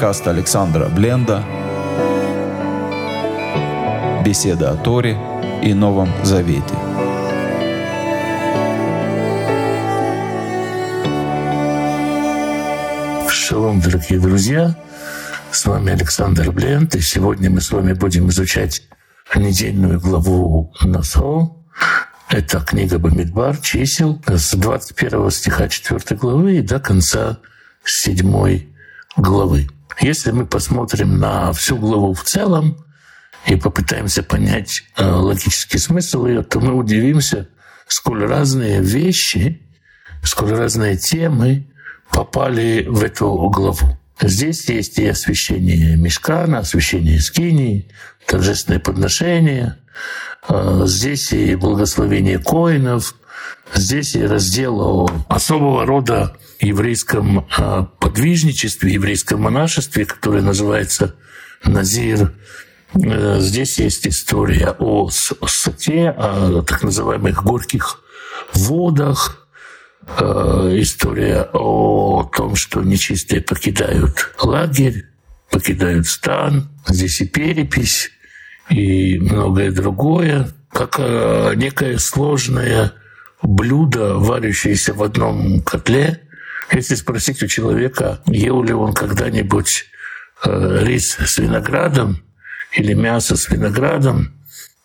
Подкаст Александра Бленда. Беседа о Торе и Новом Завете. Шалом, дорогие друзья! С вами Александр Бленд, и сегодня мы с вами будем изучать недельную главу Насо. Это книга Бамидбар, чисел, с 21 стиха 4 главы и до конца 7 главы. Если мы посмотрим на всю главу в целом и попытаемся понять э, логический смысл ее, то мы удивимся, сколь разные вещи, сколь разные темы попали в эту главу. Здесь есть и освящение Мешкана, освящение Скинии, торжественное подношение. Э, здесь и благословение коинов, здесь и раздел о особого рода еврейском а, подвижничестве, еврейском монашестве, которое называется Назир. Э, здесь есть история о сате, о так называемых горьких водах, э, история о том, что нечистые покидают лагерь, покидают стан. Здесь и перепись, и многое другое, как э, некое сложное блюдо, варящееся в одном котле, если спросить у человека, ел ли он когда-нибудь э, рис с виноградом или мясо с виноградом,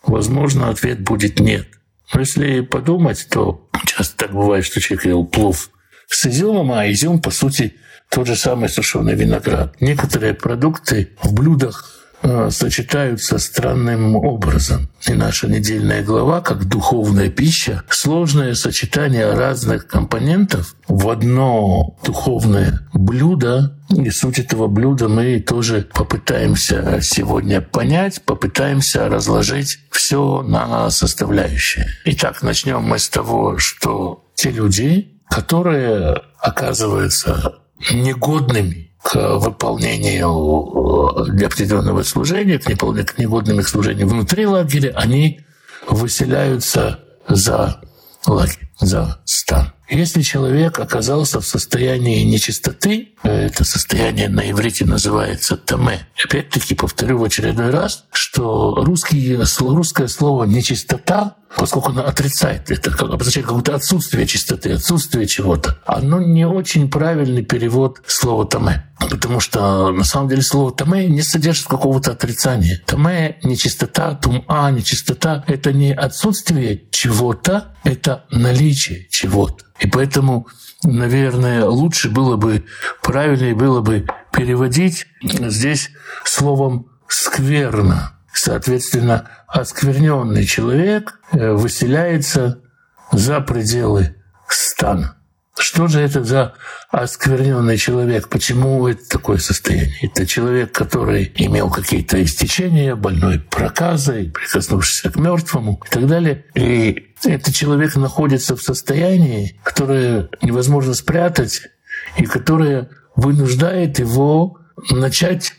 возможно, ответ будет нет. Но если подумать, то часто так бывает, что человек ел плов с изюмом, а изюм, по сути, тот же самый сушеный виноград. Некоторые продукты в блюдах Э, сочетаются странным образом. И наша недельная глава, как духовная пища, сложное сочетание разных компонентов в одно духовное блюдо. И суть этого блюда мы тоже попытаемся сегодня понять, попытаемся разложить все на составляющие. Итак, начнем мы с того, что те люди, которые оказываются негодными к выполнению для определенного служения, к негодным их служению внутри лагеря, они выселяются за лагерь, за стан. Если человек оказался в состоянии нечистоты, это состояние на иврите называется таме. Опять-таки повторю в очередной раз, что русский, русское слово «нечистота», поскольку оно отрицает, это обозначает какое-то отсутствие чистоты, отсутствие чего-то, оно не очень правильный перевод слова «таме». Потому что на самом деле слово «таме» не содержит какого-то отрицания. «Таме» — нечистота, «тума» — нечистота — это не отсутствие чего-то, это наличие чего-то. И поэтому, наверное, лучше было бы, правильнее было бы переводить здесь словом «скверно». Соответственно, оскверненный человек э, выселяется за пределы стана. Что же это за оскверненный человек? Почему это такое состояние? Это человек, который имел какие-то истечения, больной проказой, прикоснувшийся к мертвому и так далее. И этот человек находится в состоянии, которое невозможно спрятать и которое вынуждает его начать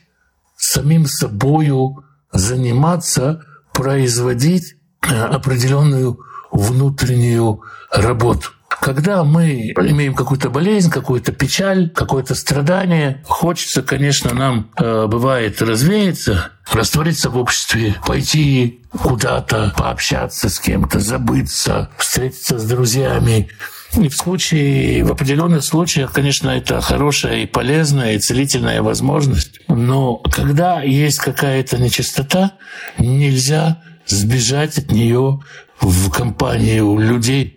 самим собою заниматься, производить э, определенную внутреннюю работу. Когда мы имеем какую-то болезнь, какую-то печаль, какое-то страдание, хочется, конечно, нам э, бывает развеяться, раствориться в обществе, пойти куда-то, пообщаться с кем-то, забыться, встретиться с друзьями, и в случае, в определенных случаях, конечно, это хорошая и полезная и целительная возможность. Но когда есть какая-то нечистота, нельзя сбежать от нее в компанию людей.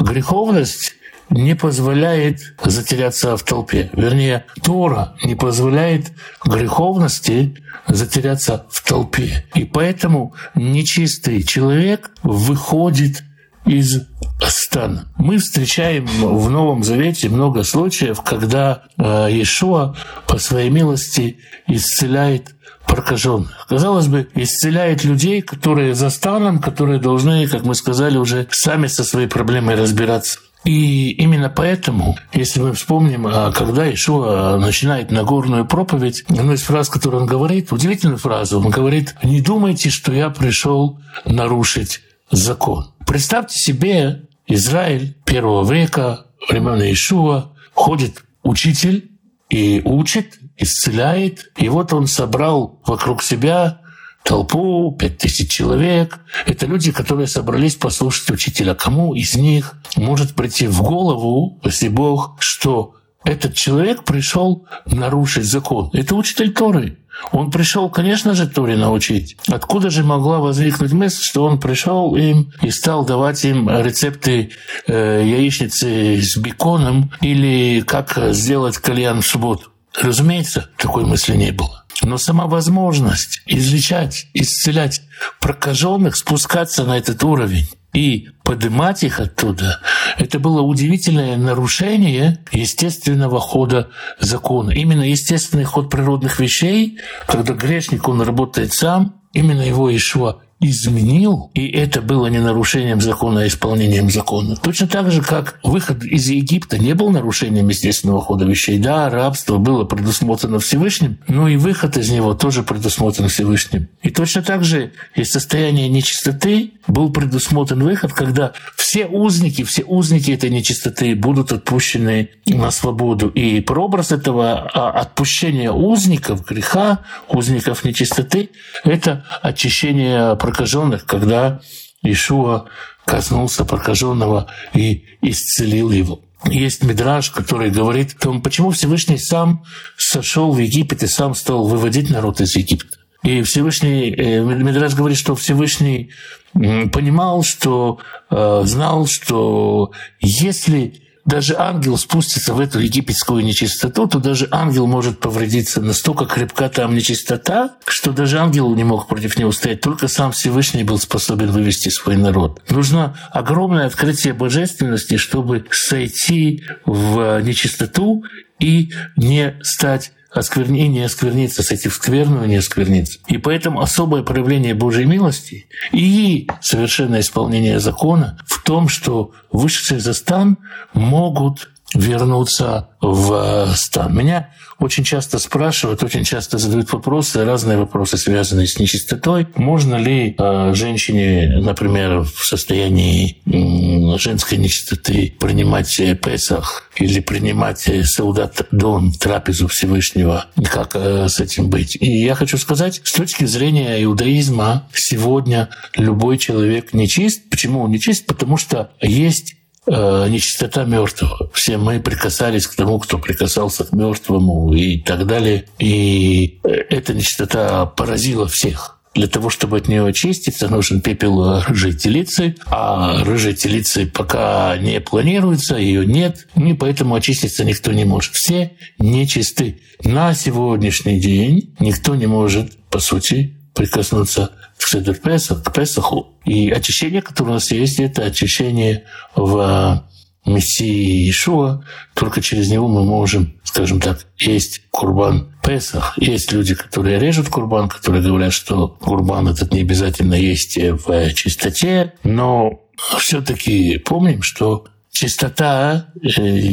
Греховность не позволяет затеряться в толпе. Вернее, Тора не позволяет греховности затеряться в толпе. И поэтому нечистый человек выходит из стана. Мы встречаем в Новом Завете много случаев, когда э, Иешуа по своей милости исцеляет прокаженных. Казалось бы, исцеляет людей, которые за станом, которые должны, как мы сказали, уже сами со своей проблемой разбираться. И именно поэтому, если мы вспомним, а, когда Ишуа начинает Нагорную проповедь, одну из фраз, которую он говорит, удивительную фразу, он говорит, «Не думайте, что я пришел нарушить закон». Представьте себе, Израиль первого века, времен Ишуа, ходит учитель и учит, исцеляет. И вот он собрал вокруг себя толпу, пять тысяч человек. Это люди, которые собрались послушать учителя. Кому из них может прийти в голову, если Бог, что этот человек пришел нарушить закон? Это учитель Торы. Он пришел, конечно же, Торе научить. Откуда же могла возникнуть мысль, что он пришел им и стал давать им рецепты э, яичницы с беконом или как сделать кальян в субботу? Разумеется, такой мысли не было. Но сама возможность излечать, исцелять прокаженных, спускаться на этот уровень и поднимать их оттуда, это было удивительное нарушение естественного хода закона. Именно естественный ход природных вещей, когда грешник, он работает сам, именно его Ишуа изменил, и это было не нарушением закона, а исполнением закона. Точно так же, как выход из Египта не был нарушением естественного хода вещей. Да, рабство было предусмотрено Всевышним, но и выход из него тоже предусмотрен Всевышним. И точно так же из состояния нечистоты был предусмотрен выход, когда все узники, все узники этой нечистоты будут отпущены на свободу. И прообраз этого а, отпущения узников греха, узников нечистоты, это очищение прокаженных, когда Ишуа коснулся прокаженного и исцелил его. Есть мидраж, который говорит о том, почему Всевышний сам сошел в Египет и сам стал выводить народ из Египта. И Всевышний, э, Мидраш говорит, что Всевышний понимал, что э, знал, что если даже ангел спустится в эту египетскую нечистоту, то даже ангел может повредиться. Настолько крепка там нечистота, что даже ангел не мог против него стоять. Только сам Всевышний был способен вывести свой народ. Нужно огромное открытие божественности, чтобы сойти в нечистоту и не стать оскверни, не оскверниться, с этим в скверную не оскверниться. И поэтому особое проявление Божьей милости и совершенное исполнение закона в том, что вышедшие за стан могут вернуться в стан. Меня очень часто спрашивают, очень часто задают вопросы, разные вопросы, связанные с нечистотой. Можно ли э, женщине, например, в состоянии э, женской нечистоты принимать Песах или принимать Саудат Дон, трапезу Всевышнего? Как э, с этим быть? И я хочу сказать, с точки зрения иудаизма, сегодня любой человек нечист. Почему он нечист? Потому что есть э, нечистота мертвого. Все мы прикасались к тому, кто прикасался к мертвому и так далее. И эта нечистота поразила всех. Для того, чтобы от нее очиститься, нужен пепел рыжей телицы, а рыжей телицы пока не планируется, ее нет, и поэтому очиститься никто не может. Все нечисты. На сегодняшний день никто не может, по сути, прикоснуться к Песах, к Песаху. И очищение, которое у нас есть, это очищение в Мессии Иешуа. Только через него мы можем, скажем так, есть курбан Песах. Есть люди, которые режут курбан, которые говорят, что курбан этот не обязательно есть в чистоте. Но все-таки помним, что чистота э,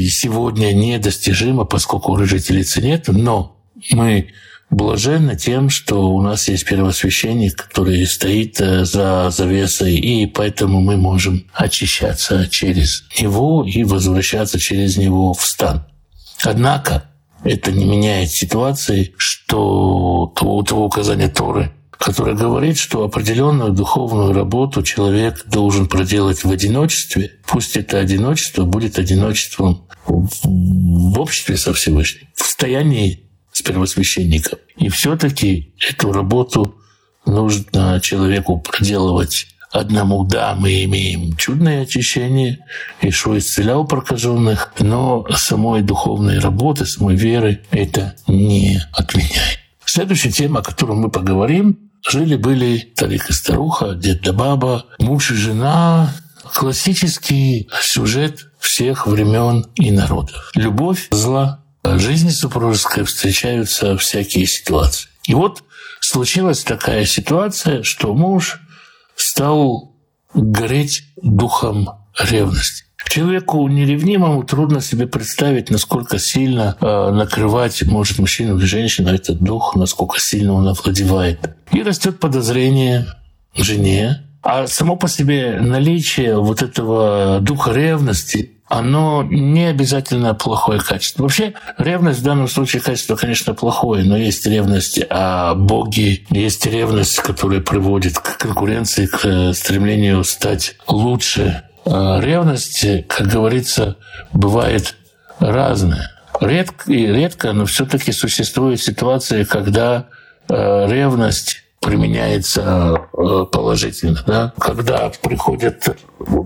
сегодня недостижима, поскольку рыжей телицы нет, но мы блаженны тем, что у нас есть первосвященник, который стоит э, за завесой, и поэтому мы можем очищаться через него и возвращаться через него в стан. Однако это не меняет ситуации, что того, того указания Торы, которое говорит, что определенную духовную работу человек должен проделать в одиночестве. Пусть это одиночество будет одиночеством в обществе со Всевышним, в состоянии с первосвященником. И все-таки эту работу нужно человеку проделывать одному. Да, мы имеем чудное очищение, Ишо исцелял прокаженных, но самой духовной работы, самой веры это не отменяет. Следующая тема, о которой мы поговорим, жили-были старик и старуха, дед да баба, муж и жена, классический сюжет всех времен и народов. Любовь, зла, жизни супружеской встречаются всякие ситуации. И вот случилась такая ситуация, что муж стал гореть духом ревности. Человеку неревнимому трудно себе представить, насколько сильно э, накрывать может мужчину или женщину этот дух, насколько сильно он овладевает. И растет подозрение жене, А само по себе наличие вот этого духа ревности, оно не обязательно плохое качество. Вообще, ревность в данном случае качество, конечно, плохое, но есть ревность о Боге, есть ревность, которая приводит к конкуренции, к э, стремлению стать лучше. А ревность, как говорится, бывает разная. Редко, редко, но все-таки существуют ситуации, когда э, ревность применяется э, положительно. Да? Когда приходят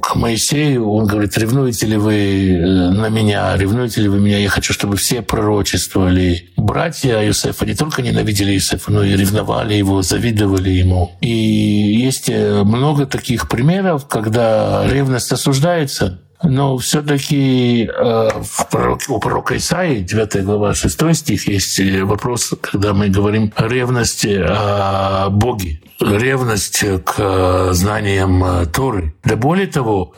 к Моисею, он говорит, ревнуете ли вы э, на меня, ревнуете ли вы меня, я хочу, чтобы все пророчествовали. Братья Иосифа не только ненавидели Иосифа, но и ревновали его, завидовали ему. И есть э, много таких примеров, когда ревность осуждается, но все-таки э, у пророка Исаии, 9 глава, 6 стих, есть э, вопрос, когда мы говорим о ревности о Боге, ревность к э, знаниям Торы. Да более того,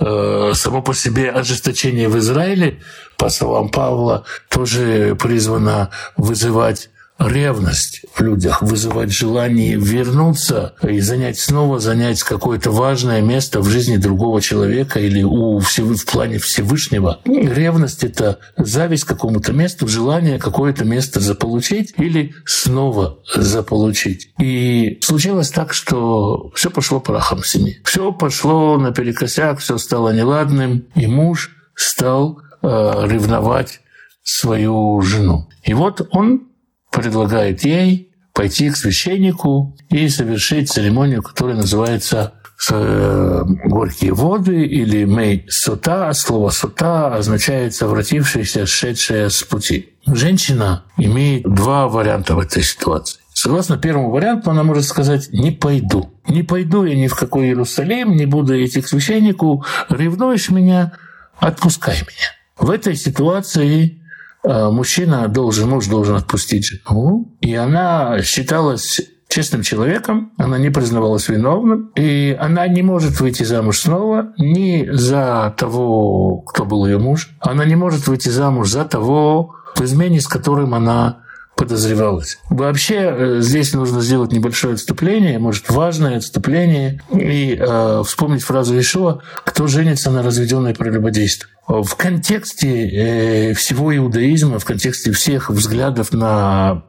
само по себе ожесточение в Израиле, по словам Павла, тоже призвано вызывать ревность в людях, вызывать желание вернуться и занять снова занять какое-то важное место в жизни другого человека или у всего, в плане Всевышнего. Ревность — это зависть к какому-то месту, желание какое-то место заполучить или снова заполучить. И случилось так, что все пошло прахом в семье. Все пошло наперекосяк, все стало неладным, и муж стал э, ревновать свою жену. И вот он предлагает ей пойти к священнику и совершить церемонию, которая называется э, горькие воды или мей сота. Слово сота означает совратившаяся, шедшая с пути. Женщина имеет два варианта в этой ситуации. Согласно первому варианту, она может сказать «не пойду». «Не пойду я ни в какой Иерусалим, не буду идти к священнику, ревнуешь меня, отпускай меня». В этой ситуации мужчина должен, муж должен отпустить жену, и она считалась честным человеком, она не признавалась виновным, и она не может выйти замуж снова ни за того, кто был ее муж, она не может выйти замуж за того, в измене с которым она подозревалась. Вообще э, здесь нужно сделать небольшое отступление, может важное отступление, и э, вспомнить фразу Ишуа «Кто женится на разведенной прелюбодействе?». В контексте э, всего иудаизма, в контексте всех взглядов на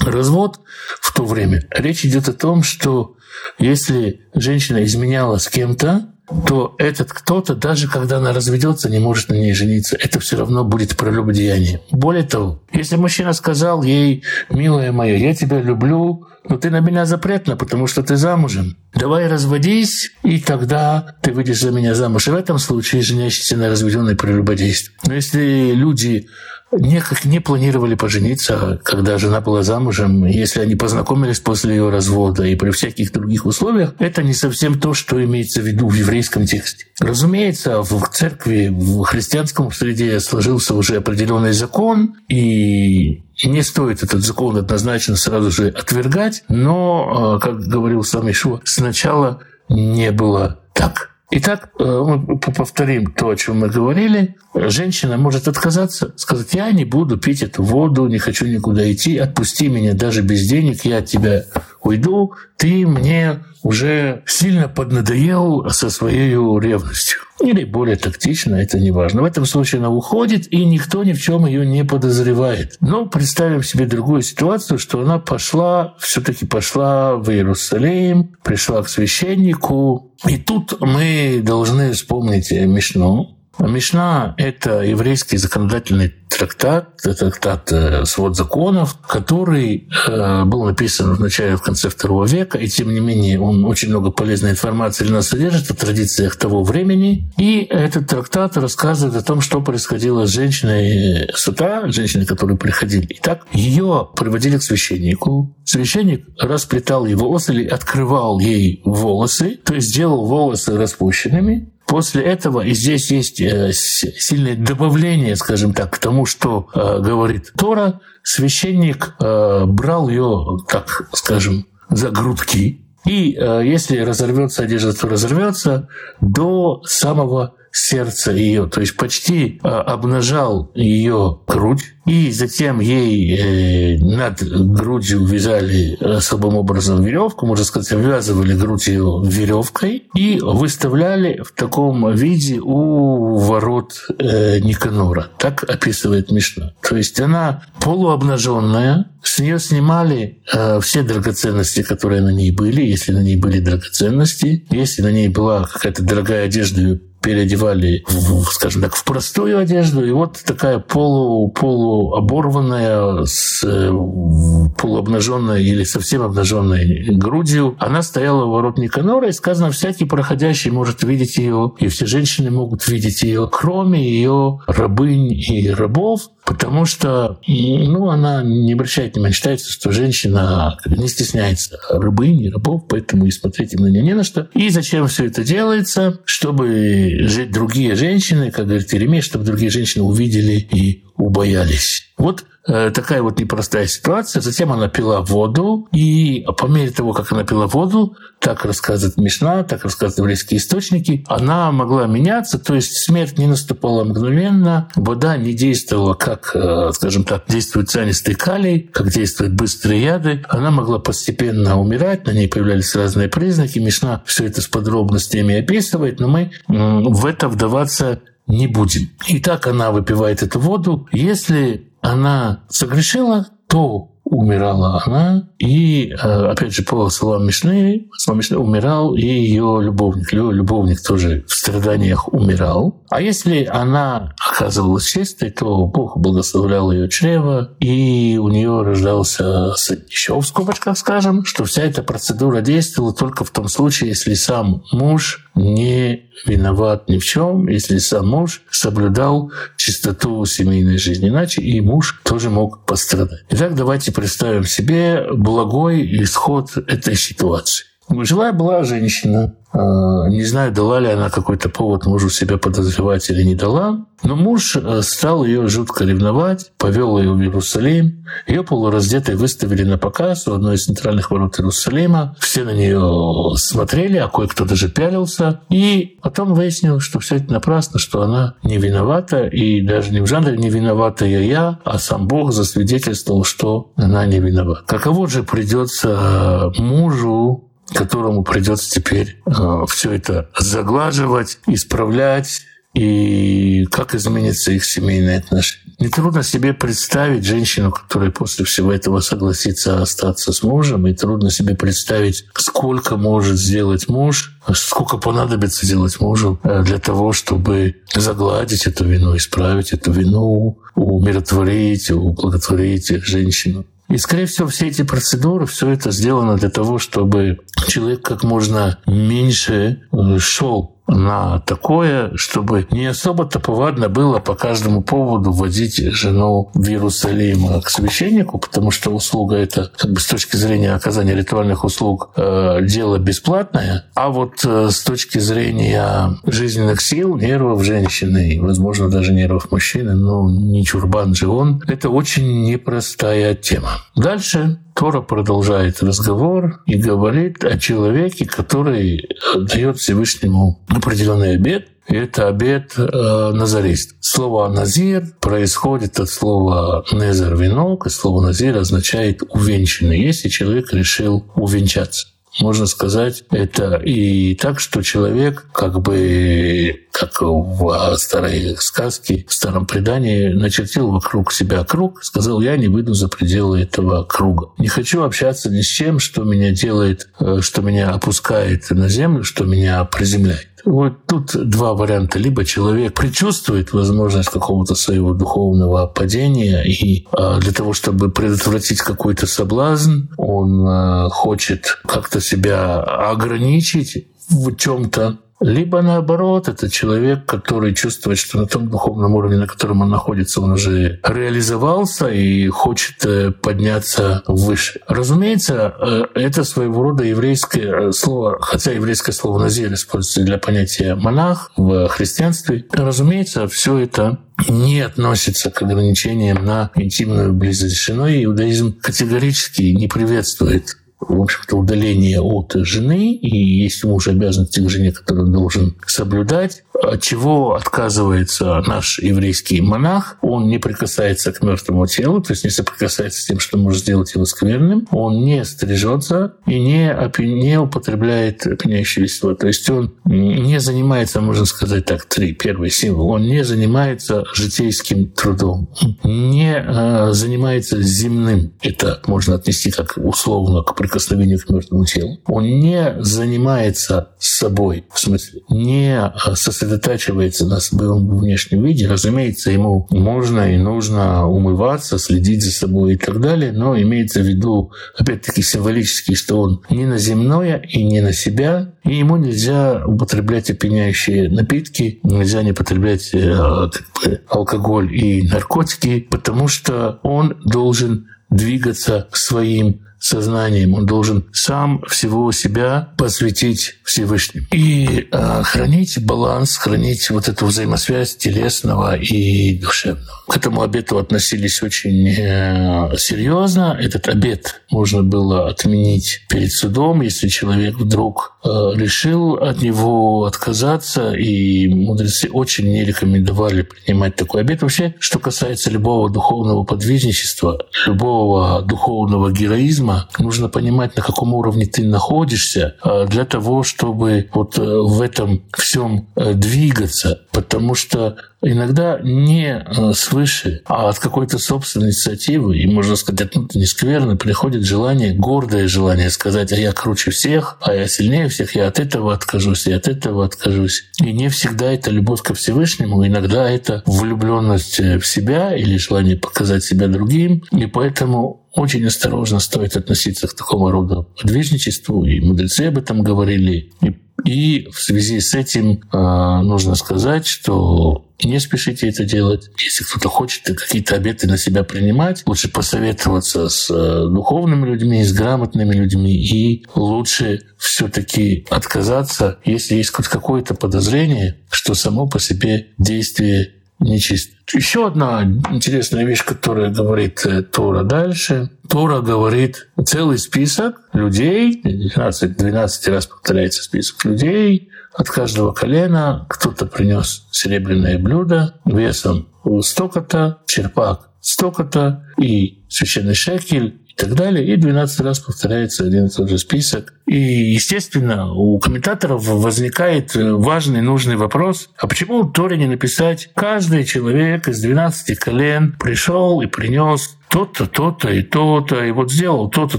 развод в то время, речь идет о том, что если женщина изменяла с кем-то, то этот кто-то, даже когда она разведется, не может на ней жениться. Это все равно будет прелюбодеяние. Более того, если мужчина сказал ей, милая моя, я тебя люблю, но ты на меня запретна, потому что ты замужем. Давай разводись, и тогда ты выйдешь за меня замуж. И в этом случае женящийся на разведенной прелюбодействие. Но если люди никак не планировали пожениться, когда жена была замужем, если они познакомились после ее развода и при всяких других условиях, это не совсем то, что имеется в виду в еврейском тексте. Разумеется, в церкви, в христианском среде сложился уже определенный закон, и не стоит этот закон однозначно сразу же отвергать, но, э, как говорил сам Ишуа, сначала не было так. Итак, э, мы повторим то, о чем мы говорили. Женщина может отказаться, сказать, я не буду пить эту воду, не хочу никуда идти, отпусти меня даже без денег, я от тебя уйду, ты мне уже сильно поднадоел со своей ревностью. Или более тактично, это не важно. В этом случае она уходит, и никто ни в чем ее не подозревает. Но представим себе другую ситуацию, что она пошла, все-таки пошла в Иерусалим, пришла к священнику. И тут мы должны вспомнить Мишну, Мишна — это еврейский законодательный трактат, трактат э, «Свод законов», который э, был написан в начале, в конце второго века, и тем не менее он очень много полезной информации для нас содержит о традициях того времени. И этот трактат рассказывает о том, что происходило с женщиной с утра, женщиной, которые приходили. Итак, ее приводили к священнику. Священник расплетал его волосы или открывал ей волосы, то есть делал волосы распущенными, После этого, и здесь есть э, сильное добавление, скажем так, к тому, что э, говорит Тора, священник э, брал ее, так скажем, за грудки, и если разорвется одежда, то разорвется до самого сердце ее, то есть почти а, обнажал ее грудь, и затем ей э, над грудью вязали особым образом веревку, можно сказать, обвязывали грудь ее веревкой и выставляли в таком виде у ворот э, Никанора. Так описывает Мишна. То есть она полуобнаженная, с нее снимали э, все драгоценности, которые на ней были, если на ней были драгоценности, если на ней была какая-то дорогая одежда, переодевали, в, скажем так, в простую одежду. И вот такая полу, полуоборванная, с э, полуобнаженной или совсем обнаженной грудью. Она стояла у ворот Никанора, и сказано, всякий проходящий может видеть ее, и все женщины могут видеть ее, кроме ее рабынь и рабов, потому что ну, она не обращает внимания. Считается, что женщина не стесняется рабынь и рабов, поэтому и смотреть им на нее не на что. И зачем все это делается? Чтобы жить другие женщины, как говорит Еремей, чтобы другие женщины увидели и убоялись. Вот э, такая вот непростая ситуация. Затем она пила воду, и по мере того, как она пила воду, так рассказывает Мишна, так рассказывают еврейские источники, она могла меняться, то есть смерть не наступала мгновенно, вода не действовала, как, э, скажем так, действует цианистый калий, как действуют быстрые яды. Она могла постепенно умирать, на ней появлялись разные признаки. Мишна все это с подробностями описывает, но мы в это вдаваться не будем. И так она выпивает эту воду. Если она согрешила, то умирала она, и, э, опять же, по словам Мишны, словам Мишны умирал и ее любовник. Ее любовник тоже в страданиях умирал. А если она оказывалась чистой, то Бог благословлял ее чрево, и у нее рождался сын. Еще в скобочках скажем, что вся эта процедура действовала только в том случае, если сам муж не виноват ни в чем, если сам муж соблюдал чистоту семейной жизни. Иначе и муж тоже мог пострадать. Итак, давайте представим себе благой исход этой ситуации. Жила была женщина, а, не знаю, дала ли она какой-то повод мужу себя подозревать или не дала. Но муж э, стал ее жутко ревновать, повел ее в Иерусалим. Ее полураздетой выставили на показ у одной из центральных ворот Иерусалима. Все на нее смотрели, а кое-кто даже пялился. И потом выяснилось, что все это напрасно, что она не виновата. И даже не в жанре не виновата я, я, а сам Бог засвидетельствовал, что она не виновата. Каково же придется мужу которому придется теперь э, все это заглаживать, исправлять, и как изменятся их семейные отношения. Нетрудно себе представить женщину, которая после всего этого согласится остаться с мужем, и трудно себе представить, сколько может сделать муж, сколько понадобится делать мужу э, для того, чтобы загладить эту вину, исправить эту вину, умиротворить, ублаготворить женщину. И, скорее всего, все эти процедуры, все это сделано для того, чтобы человек как можно меньше э, шел на такое, чтобы не особо-то повадно было по каждому поводу водить жену в Иерусалим к священнику, потому что услуга это как бы с точки зрения оказания ритуальных услуг э, дело бесплатное, а вот э, с точки зрения жизненных сил, нервов женщины, и, возможно, даже нервов мужчины, ну, не чурбан же он, это очень непростая тема. Дальше Тора продолжает разговор и говорит о человеке, который дает Всевышнему определенный обед, и это обед э, назарист. Слово «назир» происходит от слова «незер» — венок, и слово «назир» означает «увенчанный», если человек решил увенчаться можно сказать, это и так, что человек как бы, как в старой сказке, в старом предании, начертил вокруг себя круг, сказал, я не выйду за пределы этого круга. Не хочу общаться ни с чем, что меня делает, э, что меня опускает на землю, что меня приземляет. Вот тут два варианта. Либо человек предчувствует возможность какого-то своего духовного падения, и а, для того, чтобы предотвратить какой-то соблазн, он а, хочет как-то себя ограничить в чем-то, либо наоборот, это человек, который чувствует, что на том духовном уровне, на котором он находится, он уже реализовался и хочет э, подняться выше. Разумеется, э, это своего рода еврейское э, слово, хотя еврейское слово «назир» используется для понятия «монах» в христианстве. Разумеется, все это не относится к ограничениям на интимную близость с женой. Иудаизм категорически не приветствует в общем-то, удаление от жены, и есть муж обязанности к жене, которую он должен соблюдать. От чего отказывается наш еврейский монах? Он не прикасается к мертвому телу, то есть не соприкасается с тем, что может сделать его скверным. Он не стрижется и не, не употребляет опьяняющие вещества. То есть он не занимается, можно сказать так, три, первый символ, он не занимается житейским трудом, не э, занимается земным. Это можно отнести как условно к прикосновению к мертвому телу. Он не занимается собой, в смысле, не э, сосредотачивается на своем внешнем виде. Разумеется, ему можно и нужно умываться, следить за собой и так далее, но имеется в виду, опять-таки, символически, что он не на земное и не на себя, и ему нельзя употреблять опьяняющие напитки, нельзя не потреблять э, как бы, алкоголь и наркотики, потому что он должен двигаться своим сознанием. Он должен сам всего себя посвятить Всевышнему. И э, хранить баланс, хранить вот эту взаимосвязь телесного и душевного. К этому обету относились очень э, серьезно. Этот обет можно было отменить перед судом, если человек вдруг решил от него отказаться, и мудрецы очень не рекомендовали принимать такой обет. Вообще, что касается любого духовного подвижничества, любого духовного героизма. Нужно понимать, на каком уровне ты находишься а, для того, чтобы вот э, в этом всем э, двигаться. Потому что иногда не э, свыше, а от какой-то собственной инициативы, и можно сказать, ну, не скверно, приходит желание, гордое желание сказать, а я круче всех, а я сильнее всех, я от этого откажусь, и от этого откажусь. И не всегда это любовь ко Всевышнему, иногда это влюбленность в себя или желание показать себя другим. И поэтому очень осторожно стоит относиться к такому роду подвижничеству, и мудрецы об этом говорили. И, и в связи с этим э, нужно сказать, что не спешите это делать. Если кто-то хочет какие-то обеты на себя принимать, лучше посоветоваться с э, духовными людьми, с грамотными людьми, и лучше все-таки отказаться, если есть хоть какое-то подозрение, что само по себе действие нечист. Еще одна интересная вещь, которая говорит э, Тора дальше. Тора говорит целый список людей, 12, раз повторяется список людей, от каждого колена кто-то принес серебряное блюдо весом столько-то, черпак столько-то и священный шекель и так далее. И 12 раз повторяется один и тот же список. И, естественно, у комментаторов возникает важный, нужный вопрос, а почему Торе не написать «каждый человек из 12 колен пришел и принес то-то, то-то и то-то, и вот сделал то-то,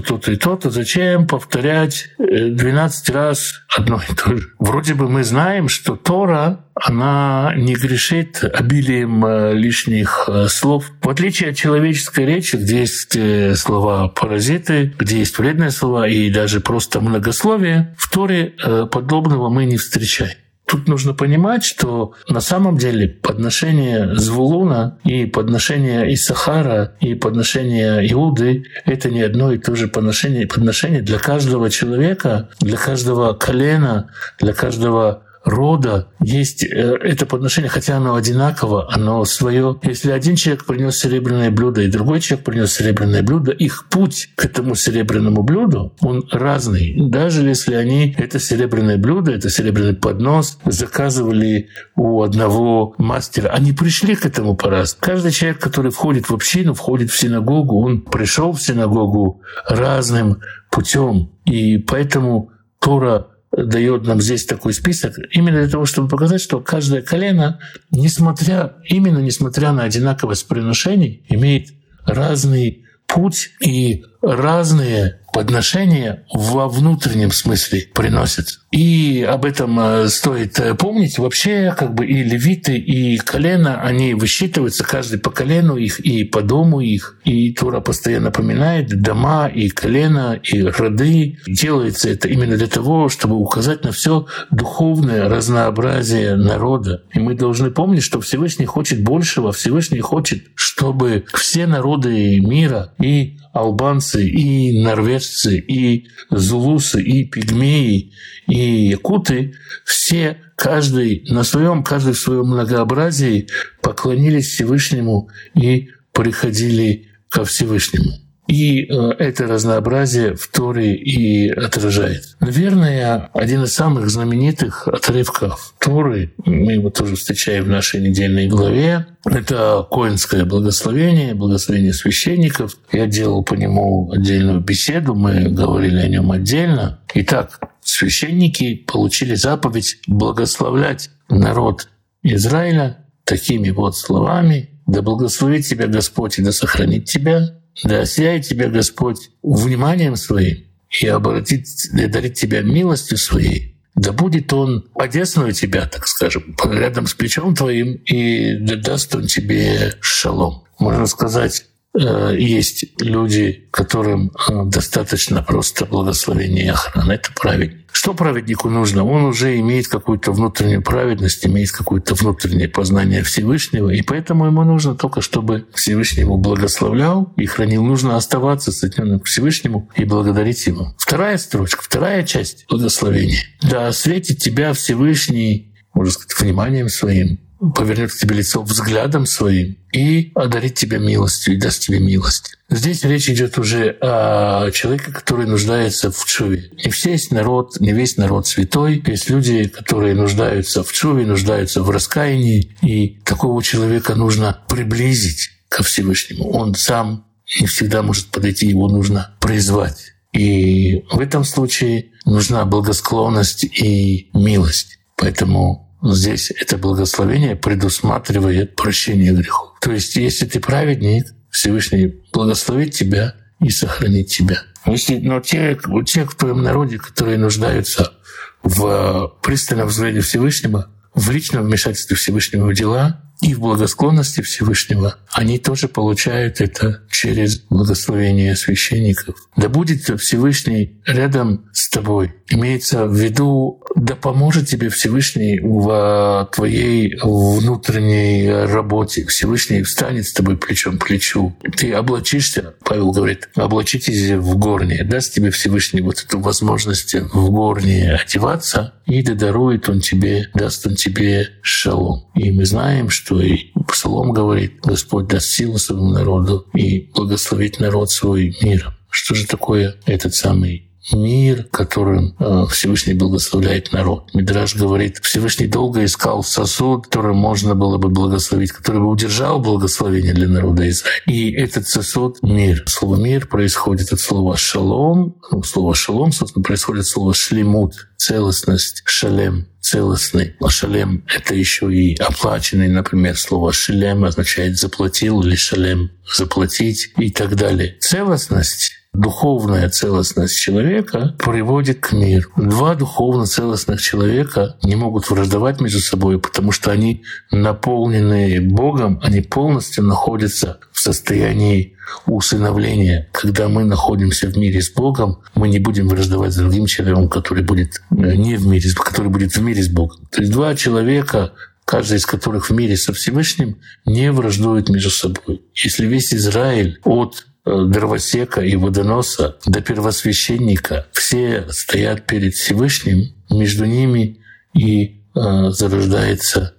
то-то и то-то. Зачем повторять 12 раз одно и то же? Вроде бы мы знаем, что Тора, она не грешит обилием э, лишних э, слов. В отличие от человеческой речи, где есть э, слова паразиты, где есть вредные слова и даже просто многословие, в Торе подобного мы не встречаем. Тут нужно понимать, что на самом деле подношение Звулуна и подношение Исахара и подношение Иуды — это не одно и то же подношение. Подношение для каждого человека, для каждого колена, для каждого рода есть э, это подношение, хотя оно одинаково, оно свое. Если один человек принес серебряное блюдо и другой человек принес серебряное блюдо, их путь к этому серебряному блюду, он разный. Даже если они это серебряное блюдо, это серебряный поднос заказывали у одного мастера, они пришли к этому по-разному. Каждый человек, который входит в общину, входит в синагогу, он пришел в синагогу разным путем. И поэтому Тора дает нам здесь такой список, именно для того, чтобы показать, что каждое колено, несмотря, именно несмотря на одинаковость приношений, имеет разный путь и разные подношения во внутреннем смысле приносят. И об этом э, стоит э, помнить. Вообще, как бы и левиты, и колено, они высчитываются, каждый по колену их, и по дому их. И Тура постоянно напоминает дома, и колено, и роды. Делается это именно для того, чтобы указать на все духовное разнообразие народа. И мы должны помнить, что Всевышний хочет большего, Всевышний хочет, чтобы все народы мира и албанцы, и норвежцы, и зулусы, и пигмеи, и якуты, все, каждый на своем, каждый в своем многообразии поклонились Всевышнему и приходили ко Всевышнему. И э, это разнообразие в Торе и отражает. Наверное, один из самых знаменитых отрывков Торы, мы его тоже встречаем в нашей недельной главе, это Коинское благословение, благословение священников. Я делал по нему отдельную беседу, мы говорили о нем отдельно. Итак, священники получили заповедь благословлять народ Израиля такими вот словами «Да благословит тебя Господь и да сохранит тебя, да осияет тебя Господь вниманием своим и обратит, и дарит тебя милостью своей, да будет он одесную тебя, так скажем, рядом с плечом твоим, и да даст он тебе шалом. Можно сказать, Э, есть люди, которым э, достаточно просто благословения и охраны. Это праведник. Что праведнику нужно? Он уже имеет какую-то внутреннюю праведность, имеет какое-то внутреннее познание Всевышнего, и поэтому ему нужно только, чтобы Всевышний ему благословлял и хранил. Нужно оставаться соединенным к Всевышнему и благодарить Ему. Вторая строчка, вторая часть благословения. «Да осветит тебя Всевышний, можно сказать, вниманием своим, повернет к тебе лицо взглядом своим и одарит тебя милостью, и даст тебе милость. Здесь речь идет уже о человеке, который нуждается в чуве. Не все есть народ, не весь народ святой. Есть люди, которые нуждаются в чуве, нуждаются в раскаянии. И такого человека нужно приблизить ко Всевышнему. Он сам не всегда может подойти, его нужно призвать. И в этом случае нужна благосклонность и милость. Поэтому здесь это благословение предусматривает прощение грехов. То есть, если ты праведник, Всевышний благословит тебя и сохранит тебя. Если, но те, те в твоем народе, которые нуждаются в пристальном взгляде Всевышнего, в личном вмешательстве Всевышнего в дела, и в благосклонности Всевышнего, они тоже получают это через благословение священников. Да будет Всевышний рядом с тобой. Имеется в виду, да поможет тебе Всевышний в твоей внутренней работе. Всевышний встанет с тобой плечом к плечу. Ты облачишься, Павел говорит, облачитесь в горне. Даст тебе Всевышний вот эту возможность в горне одеваться, и да дарует он тебе, даст он тебе шалом. И мы знаем, что и Псалом говорит, Господь даст силу своему народу и благословит народ свой миром. Что же такое этот самый мир, которым э, Всевышний благословляет народ. Мидраж говорит, Всевышний долго искал сосуд, который можно было бы благословить, который бы удержал благословение для народа Израиля. И этот сосуд — мир. Слово «мир» происходит от слова «шалом». Ну, слово «шалом», собственно, происходит от слова «шлемут», целостность, «шалем», целостный. А шалем — это еще и оплаченный, например, слово «шалем» означает «заплатил» или «шалем» — «заплатить» и так далее. Целостность духовная целостность человека приводит к миру. Два духовно целостных человека не могут враждовать между собой, потому что они наполнены Богом, они полностью находятся в состоянии усыновления. Когда мы находимся в мире с Богом, мы не будем враждовать с другим человеком, который будет э, не в мире, который будет в мире с Богом. То есть два человека каждый из которых в мире со Всевышним, не враждует между собой. Если весь Израиль от дровосека и водоноса до первосвященника все стоят перед Всевышним, между ними и э, зарождается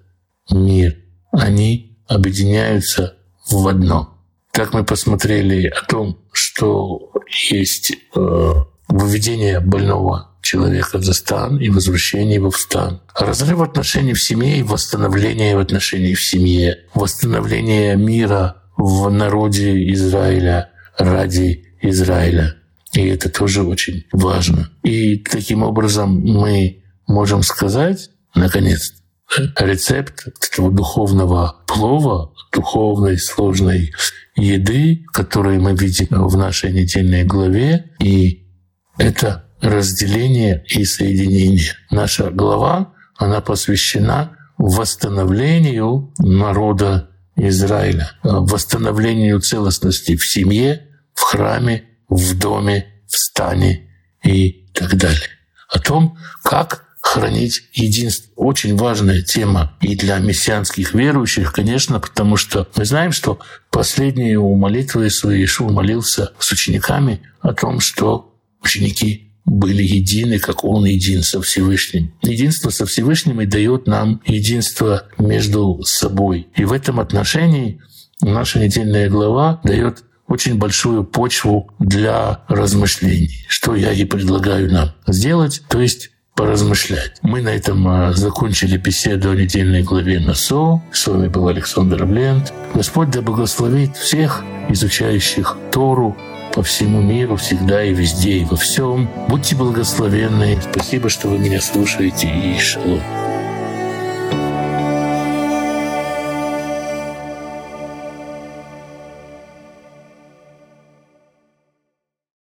мир. Они объединяются в одно. Так мы посмотрели о том, что есть э, выведение больного человека за стан и возвращение его в стан. Разрыв отношений в семье и восстановление в отношении в семье. Восстановление мира в народе Израиля – ради Израиля. И это тоже очень важно. И таким образом мы можем сказать, наконец, рецепт этого духовного плова, духовной сложной еды, которую мы видим в нашей недельной главе. И это разделение и соединение. Наша глава, она посвящена восстановлению народа Израиля, восстановлению целостности в семье, в храме, в доме, в стане и так далее. О том, как хранить единство. Очень важная тема и для мессианских верующих, конечно, потому что мы знаем, что последние молитвы свои Ишуа молился с учениками о том, что ученики были едины, как Он един со Всевышним. Единство со Всевышним и дает нам единство между собой. И в этом отношении наша недельная глава дает очень большую почву для размышлений, что я и предлагаю нам сделать, то есть поразмышлять. Мы на этом а, закончили беседу о недельной главе НАСО. С вами был Александр Блент. Господь да благословит всех изучающих Тору по всему миру, всегда и везде, и во всем. Будьте благословенны. Спасибо, что вы меня слушаете, и шалом.